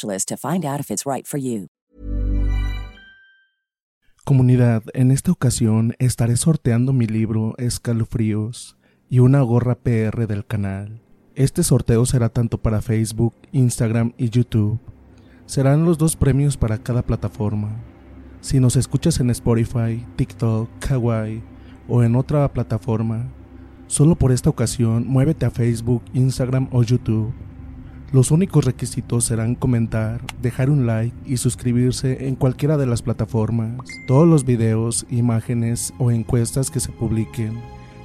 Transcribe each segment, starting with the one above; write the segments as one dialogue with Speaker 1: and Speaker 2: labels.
Speaker 1: to find out if it's right for you.
Speaker 2: Comunidad, en esta ocasión estaré sorteando mi libro Escalofríos y una gorra PR del canal. Este sorteo será tanto para Facebook, Instagram y YouTube. Serán los dos premios para cada plataforma. Si nos escuchas en Spotify, TikTok, Kawaii o en otra plataforma, solo por esta ocasión muévete a Facebook, Instagram o YouTube los únicos requisitos serán comentar, dejar un like y suscribirse en cualquiera de las plataformas. Todos los videos, imágenes o encuestas que se publiquen,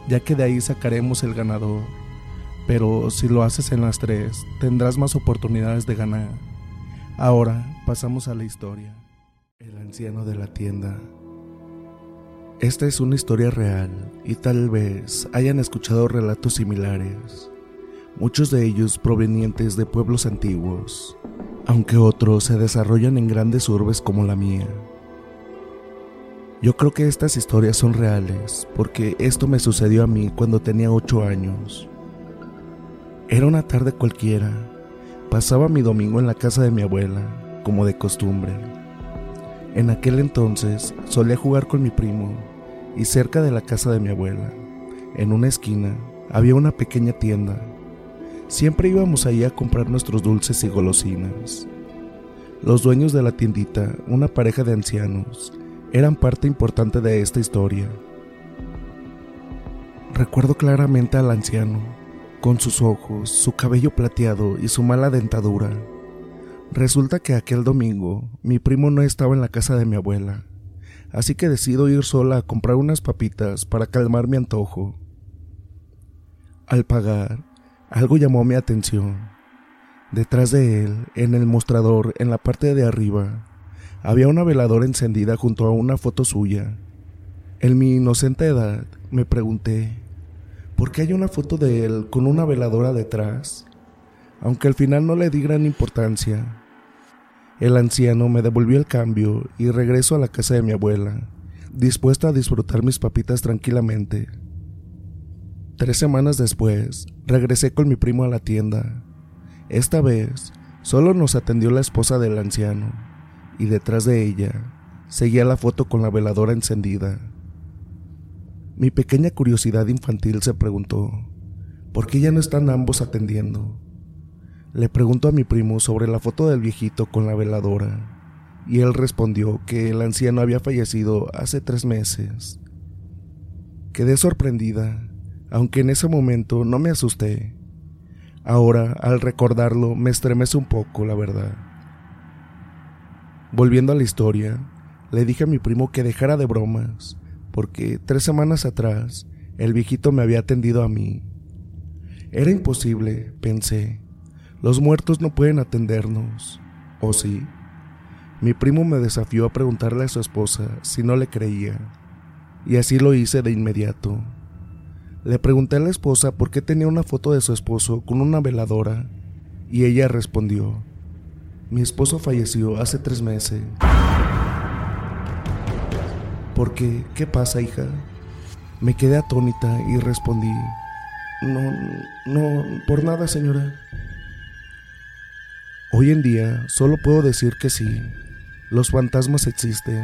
Speaker 2: ya que de ahí sacaremos el ganador. Pero si lo haces en las tres, tendrás más oportunidades de ganar. Ahora pasamos a la historia. El anciano de la tienda. Esta es una historia real y tal vez hayan escuchado relatos similares muchos de ellos provenientes de pueblos antiguos, aunque otros se desarrollan en grandes urbes como la mía. Yo creo que estas historias son reales, porque esto me sucedió a mí cuando tenía 8 años. Era una tarde cualquiera, pasaba mi domingo en la casa de mi abuela, como de costumbre. En aquel entonces solía jugar con mi primo, y cerca de la casa de mi abuela, en una esquina, había una pequeña tienda Siempre íbamos ahí a comprar nuestros dulces y golosinas. Los dueños de la tiendita, una pareja de ancianos, eran parte importante de esta historia. Recuerdo claramente al anciano, con sus ojos, su cabello plateado y su mala dentadura. Resulta que aquel domingo mi primo no estaba en la casa de mi abuela, así que decido ir sola a comprar unas papitas para calmar mi antojo. Al pagar, algo llamó mi atención. Detrás de él, en el mostrador, en la parte de arriba, había una veladora encendida junto a una foto suya. En mi inocente edad me pregunté, ¿por qué hay una foto de él con una veladora detrás? Aunque al final no le di gran importancia. El anciano me devolvió el cambio y regreso a la casa de mi abuela, dispuesta a disfrutar mis papitas tranquilamente. Tres semanas después, regresé con mi primo a la tienda. Esta vez, solo nos atendió la esposa del anciano, y detrás de ella seguía la foto con la veladora encendida. Mi pequeña curiosidad infantil se preguntó, ¿por qué ya no están ambos atendiendo? Le pregunto a mi primo sobre la foto del viejito con la veladora, y él respondió que el anciano había fallecido hace tres meses. Quedé sorprendida aunque en ese momento no me asusté. Ahora, al recordarlo, me estremece un poco, la verdad. Volviendo a la historia, le dije a mi primo que dejara de bromas, porque tres semanas atrás el viejito me había atendido a mí. Era imposible, pensé. Los muertos no pueden atendernos. ¿O sí? Mi primo me desafió a preguntarle a su esposa si no le creía, y así lo hice de inmediato. Le pregunté a la esposa por qué tenía una foto de su esposo con una veladora y ella respondió, Mi esposo falleció hace tres meses. ¿Por qué? ¿Qué pasa, hija? Me quedé atónita y respondí, no, no, por nada, señora. Hoy en día solo puedo decir que sí, los fantasmas existen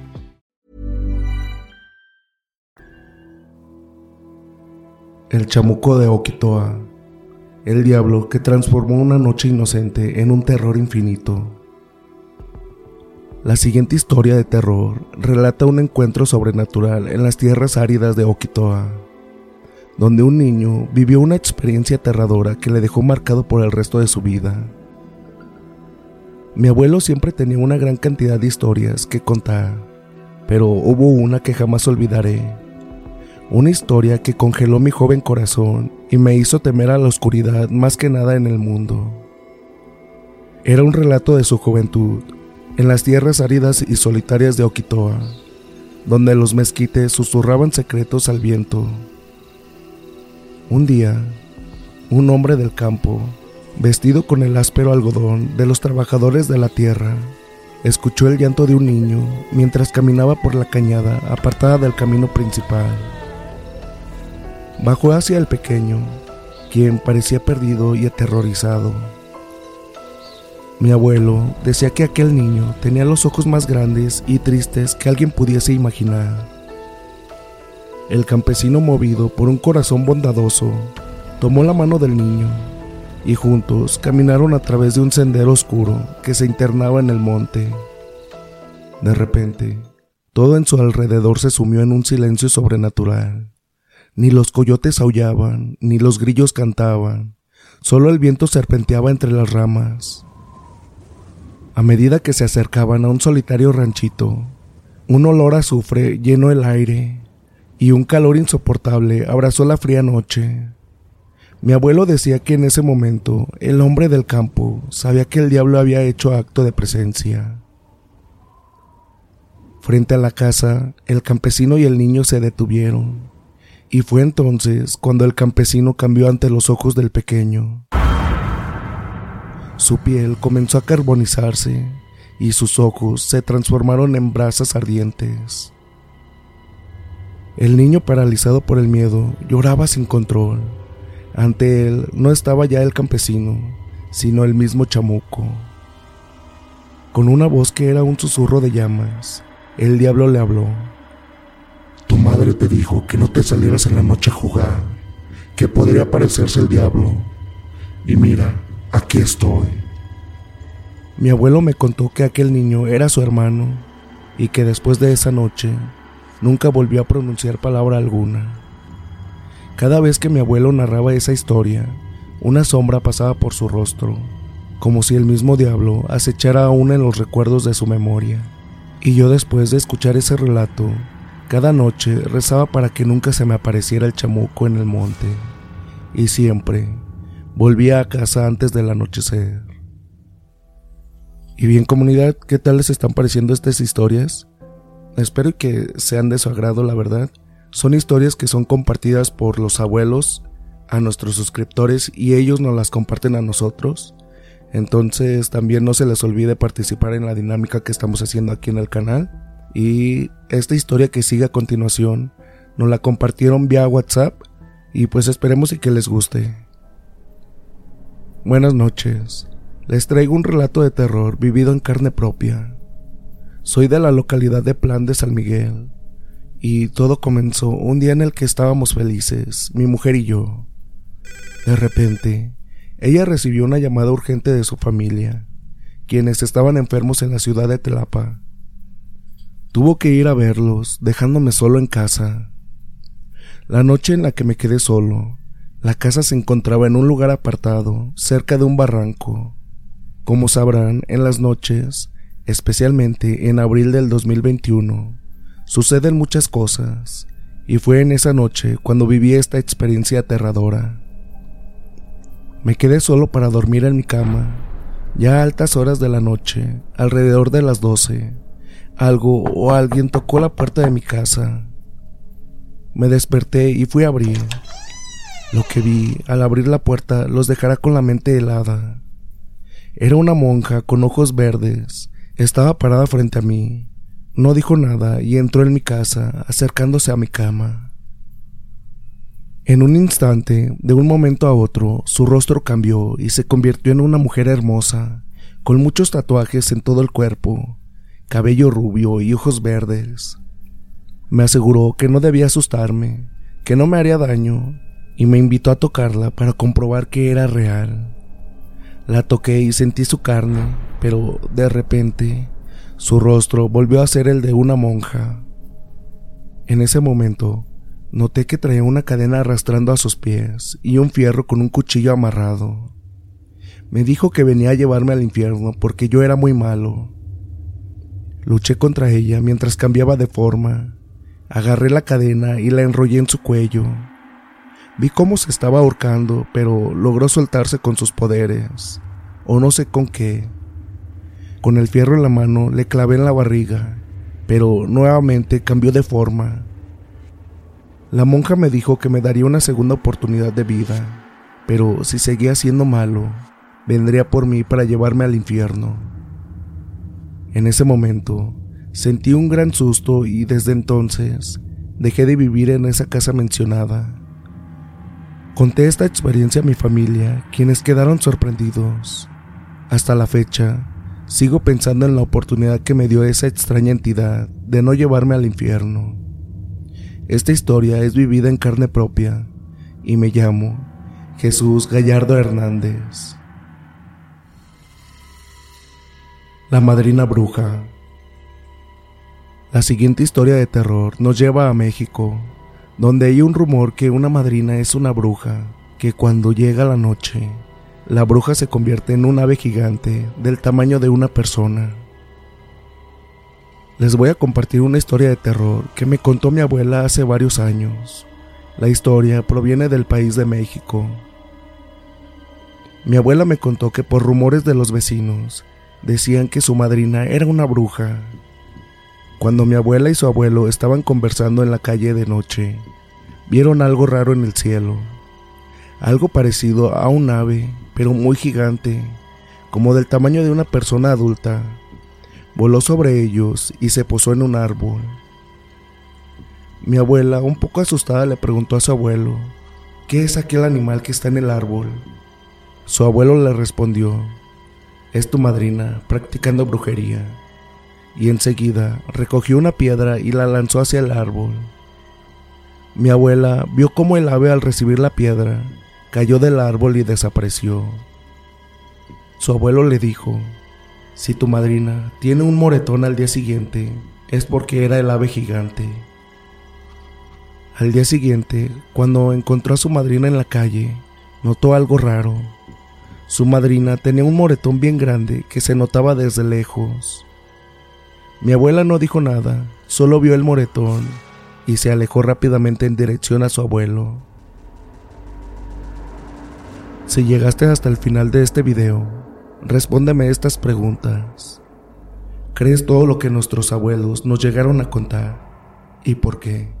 Speaker 2: El chamuco de Okitoa, el diablo que transformó una noche inocente en un terror infinito. La siguiente historia de terror relata un encuentro sobrenatural en las tierras áridas de Okitoa, donde un niño vivió una experiencia aterradora que le dejó marcado por el resto de su vida. Mi abuelo siempre tenía una gran cantidad de historias que contar, pero hubo una que jamás olvidaré. Una historia que congeló mi joven corazón y me hizo temer a la oscuridad más que nada en el mundo. Era un relato de su juventud, en las tierras áridas y solitarias de Okitoa, donde los mezquites susurraban secretos al viento. Un día, un hombre del campo, vestido con el áspero algodón de los trabajadores de la tierra, escuchó el llanto de un niño mientras caminaba por la cañada apartada del camino principal. Bajó hacia el pequeño, quien parecía perdido y aterrorizado. Mi abuelo decía que aquel niño tenía los ojos más grandes y tristes que alguien pudiese imaginar. El campesino, movido por un corazón bondadoso, tomó la mano del niño y juntos caminaron a través de un sendero oscuro que se internaba en el monte. De repente, todo en su alrededor se sumió en un silencio sobrenatural. Ni los coyotes aullaban, ni los grillos cantaban, solo el viento serpenteaba entre las ramas. A medida que se acercaban a un solitario ranchito, un olor a azufre llenó el aire y un calor insoportable abrazó la fría noche. Mi abuelo decía que en ese momento el hombre del campo sabía que el diablo había hecho acto de presencia. Frente a la casa, el campesino y el niño se detuvieron, y fue entonces cuando el campesino cambió ante los ojos del pequeño. Su piel comenzó a carbonizarse y sus ojos se transformaron en brasas ardientes. El niño, paralizado por el miedo, lloraba sin control. Ante él no estaba ya el campesino, sino el mismo chamuco. Con una voz que era un susurro de llamas, el diablo le habló.
Speaker 3: Tu madre te dijo que no te salieras en la noche a jugar, que podría parecerse el diablo. Y mira, aquí estoy.
Speaker 2: Mi abuelo me contó que aquel niño era su hermano y que después de esa noche nunca volvió a pronunciar palabra alguna. Cada vez que mi abuelo narraba esa historia, una sombra pasaba por su rostro, como si el mismo diablo acechara aún en los recuerdos de su memoria. Y yo después de escuchar ese relato, cada noche rezaba para que nunca se me apareciera el chamuco en el monte, y siempre volvía a casa antes del anochecer. Y bien comunidad, ¿qué tal les están pareciendo estas historias? Espero que sean de su agrado, la verdad. Son historias que son compartidas por los abuelos a nuestros suscriptores y ellos nos las comparten a nosotros. Entonces también no se les olvide participar en la dinámica que estamos haciendo aquí en el canal. Y esta historia que sigue a continuación nos la compartieron vía WhatsApp y pues esperemos y que les guste. Buenas noches les traigo un relato de terror vivido en carne propia. Soy de la localidad de Plan de San Miguel, y todo comenzó un día en el que estábamos felices, mi mujer y yo. De repente, ella recibió una llamada urgente de su familia, quienes estaban enfermos en la ciudad de Telapa. Tuvo que ir a verlos, dejándome solo en casa. La noche en la que me quedé solo, la casa se encontraba en un lugar apartado, cerca de un barranco. Como sabrán, en las noches, especialmente en abril del 2021, suceden muchas cosas, y fue en esa noche cuando viví esta experiencia aterradora. Me quedé solo para dormir en mi cama, ya a altas horas de la noche, alrededor de las 12. Algo o alguien tocó la puerta de mi casa. Me desperté y fui a abrir. Lo que vi al abrir la puerta los dejará con la mente helada. Era una monja con ojos verdes. Estaba parada frente a mí. No dijo nada y entró en mi casa, acercándose a mi cama. En un instante, de un momento a otro, su rostro cambió y se convirtió en una mujer hermosa, con muchos tatuajes en todo el cuerpo, cabello rubio y ojos verdes. Me aseguró que no debía asustarme, que no me haría daño, y me invitó a tocarla para comprobar que era real. La toqué y sentí su carne, pero de repente su rostro volvió a ser el de una monja. En ese momento noté que traía una cadena arrastrando a sus pies y un fierro con un cuchillo amarrado. Me dijo que venía a llevarme al infierno porque yo era muy malo. Luché contra ella mientras cambiaba de forma. Agarré la cadena y la enrollé en su cuello. Vi cómo se estaba ahorcando, pero logró soltarse con sus poderes, o no sé con qué. Con el fierro en la mano le clavé en la barriga, pero nuevamente cambió de forma. La monja me dijo que me daría una segunda oportunidad de vida, pero si seguía siendo malo, vendría por mí para llevarme al infierno. En ese momento, sentí un gran susto y desde entonces dejé de vivir en esa casa mencionada. Conté esta experiencia a mi familia, quienes quedaron sorprendidos. Hasta la fecha, sigo pensando en la oportunidad que me dio esa extraña entidad de no llevarme al infierno. Esta historia es vivida en carne propia y me llamo Jesús Gallardo Hernández. La madrina bruja. La siguiente historia de terror nos lleva a México, donde hay un rumor que una madrina es una bruja, que cuando llega la noche, la bruja se convierte en un ave gigante del tamaño de una persona. Les voy a compartir una historia de terror que me contó mi abuela hace varios años. La historia proviene del país de México. Mi abuela me contó que por rumores de los vecinos decían que su madrina era una bruja. Cuando mi abuela y su abuelo estaban conversando en la calle de noche, vieron algo raro en el cielo, algo parecido a un ave, pero muy gigante, como del tamaño de una persona adulta. Voló sobre ellos y se posó en un árbol. Mi abuela, un poco asustada, le preguntó a su abuelo, ¿qué es aquel animal que está en el árbol? Su abuelo le respondió, es tu madrina practicando brujería. Y enseguida recogió una piedra y la lanzó hacia el árbol. Mi abuela vio cómo el ave al recibir la piedra cayó del árbol y desapareció. Su abuelo le dijo, si tu madrina tiene un moretón al día siguiente, es porque era el ave gigante, Al día siguiente, cuando encontró a su madrina en la calle, notó algo raro. Su madrina tenía un moretón bien grande que se notaba desde lejos. Mi abuela no dijo nada, solo vio el moretón y se alejó rápidamente en dirección a su abuelo. Si llegaste hasta el final de este video, respóndeme estas preguntas. ¿Crees todo lo que nuestros abuelos nos llegaron a contar? ¿Y por qué?